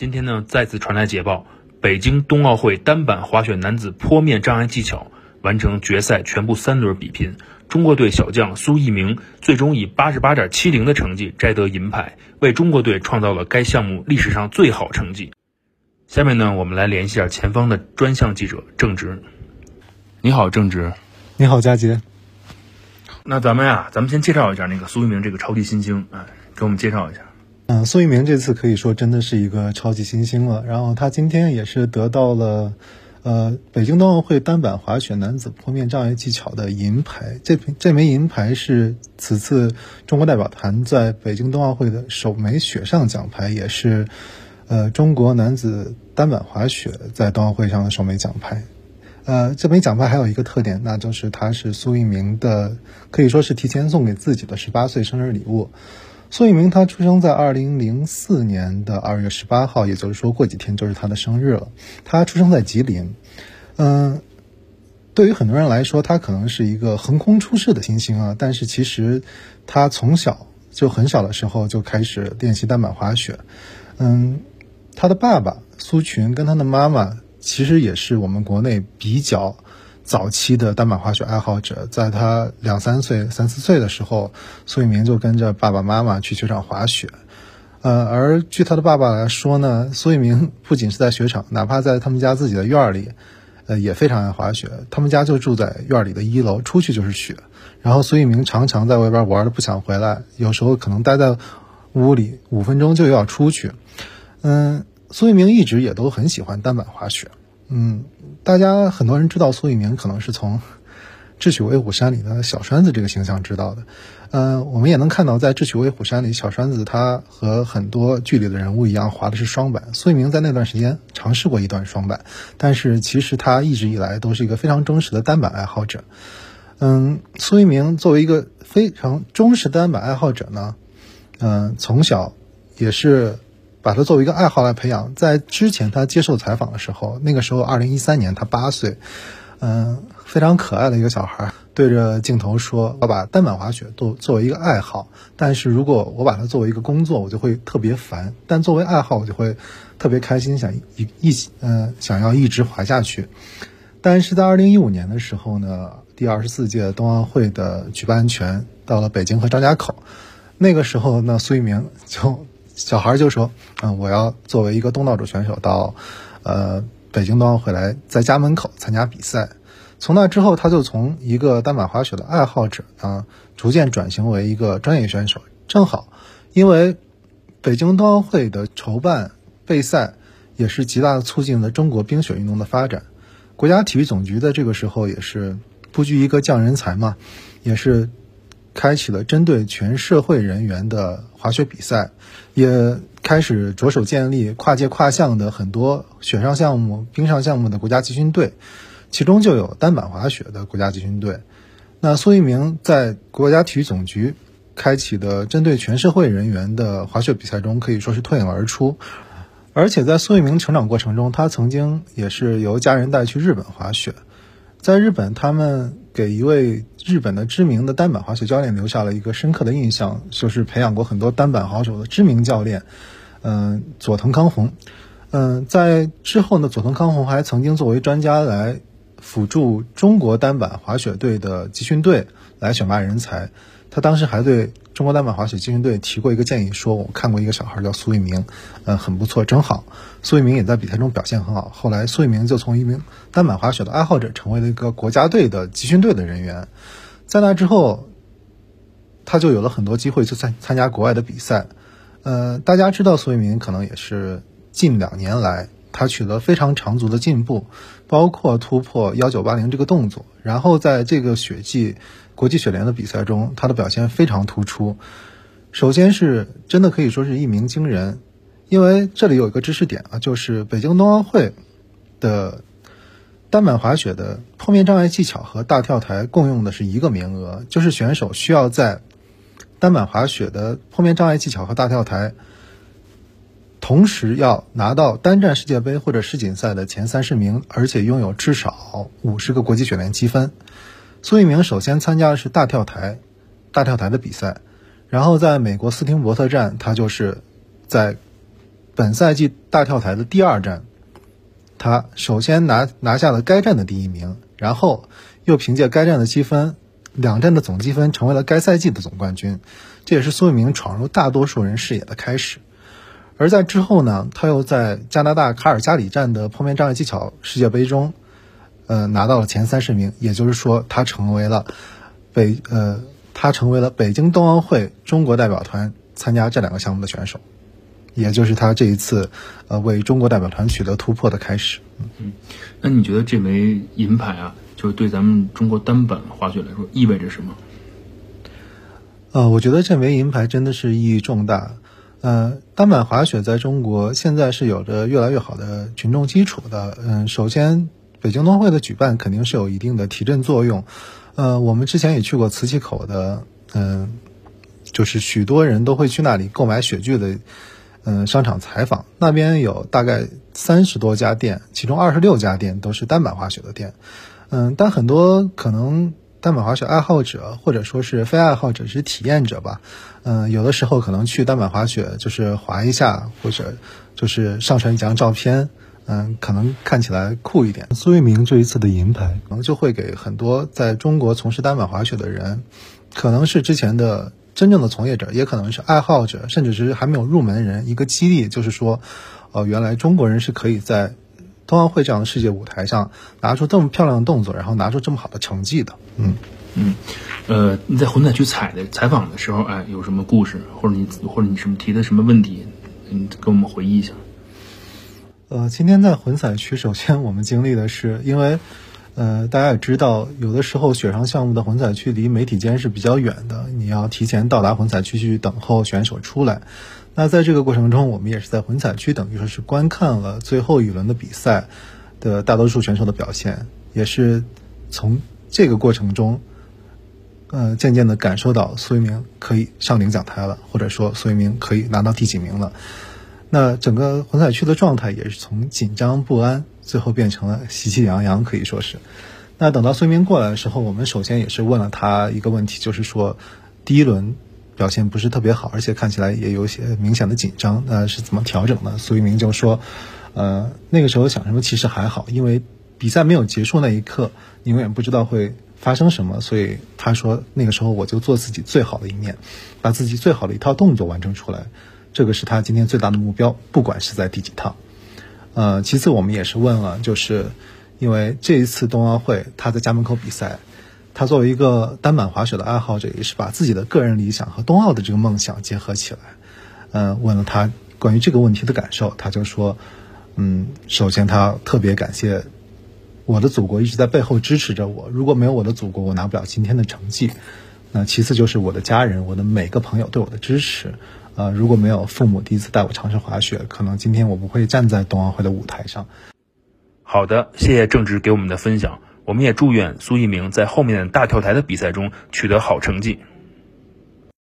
今天呢，再次传来捷报，北京冬奥会单板滑雪男子坡面障碍技巧完成决赛全部三轮比拼，中国队小将苏翊鸣最终以八十八点七零的成绩摘得银牌，为中国队创造了该项目历史上最好成绩。下面呢，我们来联系一下前方的专项记者郑直。你好，郑直。你好，佳杰。那咱们呀，咱们先介绍一下那个苏翊鸣这个超级新星，哎，给我们介绍一下。嗯，苏翊鸣这次可以说真的是一个超级新星了。然后他今天也是得到了，呃，北京冬奥会单板滑雪男子坡面障碍技巧的银牌。这这枚银牌是此次中国代表团在北京冬奥会的首枚雪上奖牌，也是呃中国男子单板滑雪在冬奥会上的首枚奖牌。呃，这枚奖牌还有一个特点，那就是它是苏翊鸣的，可以说是提前送给自己的十八岁生日礼物。苏翊鸣他出生在二零零四年的二月十八号，也就是说过几天就是他的生日了。他出生在吉林，嗯，对于很多人来说，他可能是一个横空出世的新星啊。但是其实他从小就很小的时候就开始练习单板滑雪。嗯，他的爸爸苏群跟他的妈妈其实也是我们国内比较。早期的单板滑雪爱好者，在他两三岁、三四岁的时候，苏翊鸣就跟着爸爸妈妈去雪场滑雪。呃，而据他的爸爸来说呢，苏翊鸣不仅是在雪场，哪怕在他们家自己的院里，呃，也非常爱滑雪。他们家就住在院里的一楼，出去就是雪。然后苏翊鸣常常在外边玩的不想回来，有时候可能待在屋里五分钟就要出去。嗯，苏翊鸣一直也都很喜欢单板滑雪。嗯，大家很多人知道苏翊鸣，可能是从《智取威虎山》里的小栓子这个形象知道的。呃，我们也能看到，在《智取威虎山》里，小栓子他和很多剧里的人物一样，滑的是双板。苏翊鸣在那段时间尝试过一段双板，但是其实他一直以来都是一个非常忠实的单板爱好者。嗯，苏翊鸣作为一个非常忠实单板爱好者呢，嗯，从小也是。把他作为一个爱好来培养，在之前他接受采访的时候，那个时候二零一三年他八岁，嗯，非常可爱的一个小孩，对着镜头说：“我把单板滑雪作作为一个爱好，但是如果我把它作为一个工作，我就会特别烦；但作为爱好，我就会特别开心，想一一起嗯想要一直滑下去。”但是在二零一五年的时候呢，第二十四届冬奥会的举办权到了北京和张家口，那个时候呢，苏翊鸣就。小孩就说：“嗯，我要作为一个东道主选手到，呃，北京冬奥会来，在家门口参加比赛。从那之后，他就从一个单板滑雪的爱好者啊，逐渐转型为一个专业选手。正好，因为北京冬奥会的筹办备赛，也是极大的促进了中国冰雪运动的发展。国家体育总局的这个时候也是布局一个降人才嘛，也是。”开启了针对全社会人员的滑雪比赛，也开始着手建立跨界跨项的很多雪上项目、冰上项目的国家集训队，其中就有单板滑雪的国家集训队。那苏翊鸣在国家体育总局开启的针对全社会人员的滑雪比赛中，可以说是脱颖而出。而且在苏翊鸣成长过程中，他曾经也是由家人带去日本滑雪。在日本，他们给一位日本的知名的单板滑雪教练留下了一个深刻的印象，就是培养过很多单板好手的知名教练，嗯，佐藤康弘。嗯，在之后呢，佐藤康弘还曾经作为专家来辅助中国单板滑雪队的集训队来选拔人才。他当时还对中国单板滑雪集训队提过一个建议，说我看过一个小孩叫苏翊鸣，嗯，很不错，真好。苏翊鸣也在比赛中表现很好。后来，苏翊鸣就从一名单板滑雪的爱好者，成为了一个国家队的集训队的人员。在那之后，他就有了很多机会去参参加国外的比赛。呃，大家知道苏翊鸣可能也是近两年来他取得非常长足的进步，包括突破幺九八零这个动作，然后在这个雪季。国际雪联的比赛中，他的表现非常突出。首先是真的可以说是一鸣惊人，因为这里有一个知识点啊，就是北京冬奥会的单板滑雪的坡面障碍技巧和大跳台共用的是一个名额，就是选手需要在单板滑雪的坡面障碍技巧和大跳台同时要拿到单站世界杯或者世锦赛的前三十名，而且拥有至少五十个国际雪联积分。苏翊鸣首先参加的是大跳台，大跳台的比赛，然后在美国斯汀伯特站，他就是在本赛季大跳台的第二站，他首先拿拿下了该站的第一名，然后又凭借该站的积分，两站的总积分成为了该赛季的总冠军。这也是苏翊鸣闯入大多数人视野的开始。而在之后呢，他又在加拿大卡尔加里站的坡面障碍技巧世界杯中，呃，拿到了前三十名，也就是说，他成为了北呃，他成为了北京冬奥会中国代表团参加这两个项目的选手，也就是他这一次呃为中国代表团取得突破的开始。嗯，那你觉得这枚银牌啊，就是对咱们中国单板滑雪来说意味着什么？呃，我觉得这枚银牌真的是意义重大。呃，单板滑雪在中国现在是有着越来越好的群众基础的。嗯，首先，北京冬奥会的举办肯定是有一定的提振作用。呃，我们之前也去过磁器口的，嗯，就是许多人都会去那里购买雪具的，嗯，商场采访。那边有大概三十多家店，其中二十六家店都是单板滑雪的店。嗯，但很多可能。单板滑雪爱好者或者说是非爱好者是体验者吧，嗯，有的时候可能去单板滑雪就是滑一下，或者就是上传几张照片，嗯，可能看起来酷一点。苏翊鸣这一次的银牌，可能就会给很多在中国从事单板滑雪的人，可能是之前的真正的从业者，也可能是爱好者，甚至是还没有入门的人一个激励，就是说，哦，原来中国人是可以在。冬奥会这样的世界舞台上，拿出这么漂亮的动作，然后拿出这么好的成绩的，嗯嗯，呃，你在混采区采的采访的时候，哎，有什么故事，或者你或者你什么提的什么问题，嗯，给我们回忆一下。呃，今天在混采区，首先我们经历的是，因为，呃，大家也知道，有的时候雪上项目的混采区离媒体间是比较远的，你要提前到达混采区去等候选手出来。那在这个过程中，我们也是在混采区，等于说是观看了最后一轮的比赛的大多数选手的表现，也是从这个过程中，呃，渐渐的感受到苏一鸣可以上领奖台了，或者说苏一鸣可以拿到第几名了。那整个混采区的状态也是从紧张不安，最后变成了喜气洋洋，可以说是。那等到苏翊鸣过来的时候，我们首先也是问了他一个问题，就是说第一轮。表现不是特别好，而且看起来也有些明显的紧张。那是怎么调整的？苏一鸣就说：“呃，那个时候想什么其实还好，因为比赛没有结束那一刻，你永远不知道会发生什么。所以他说那个时候我就做自己最好的一面，把自己最好的一套动作完成出来。这个是他今天最大的目标，不管是在第几趟。呃，其次我们也是问了，就是因为这一次冬奥会他在家门口比赛。”他作为一个单板滑雪的爱好者，也是把自己的个人理想和冬奥的这个梦想结合起来。嗯，问了他关于这个问题的感受，他就说：“嗯，首先他特别感谢我的祖国一直在背后支持着我。如果没有我的祖国，我拿不了今天的成绩。那其次就是我的家人，我的每个朋友对我的支持。呃，如果没有父母第一次带我尝试滑雪，可能今天我不会站在冬奥会的舞台上。”好的，谢谢郑直给我们的分享。我们也祝愿苏翊鸣在后面大跳台的比赛中取得好成绩。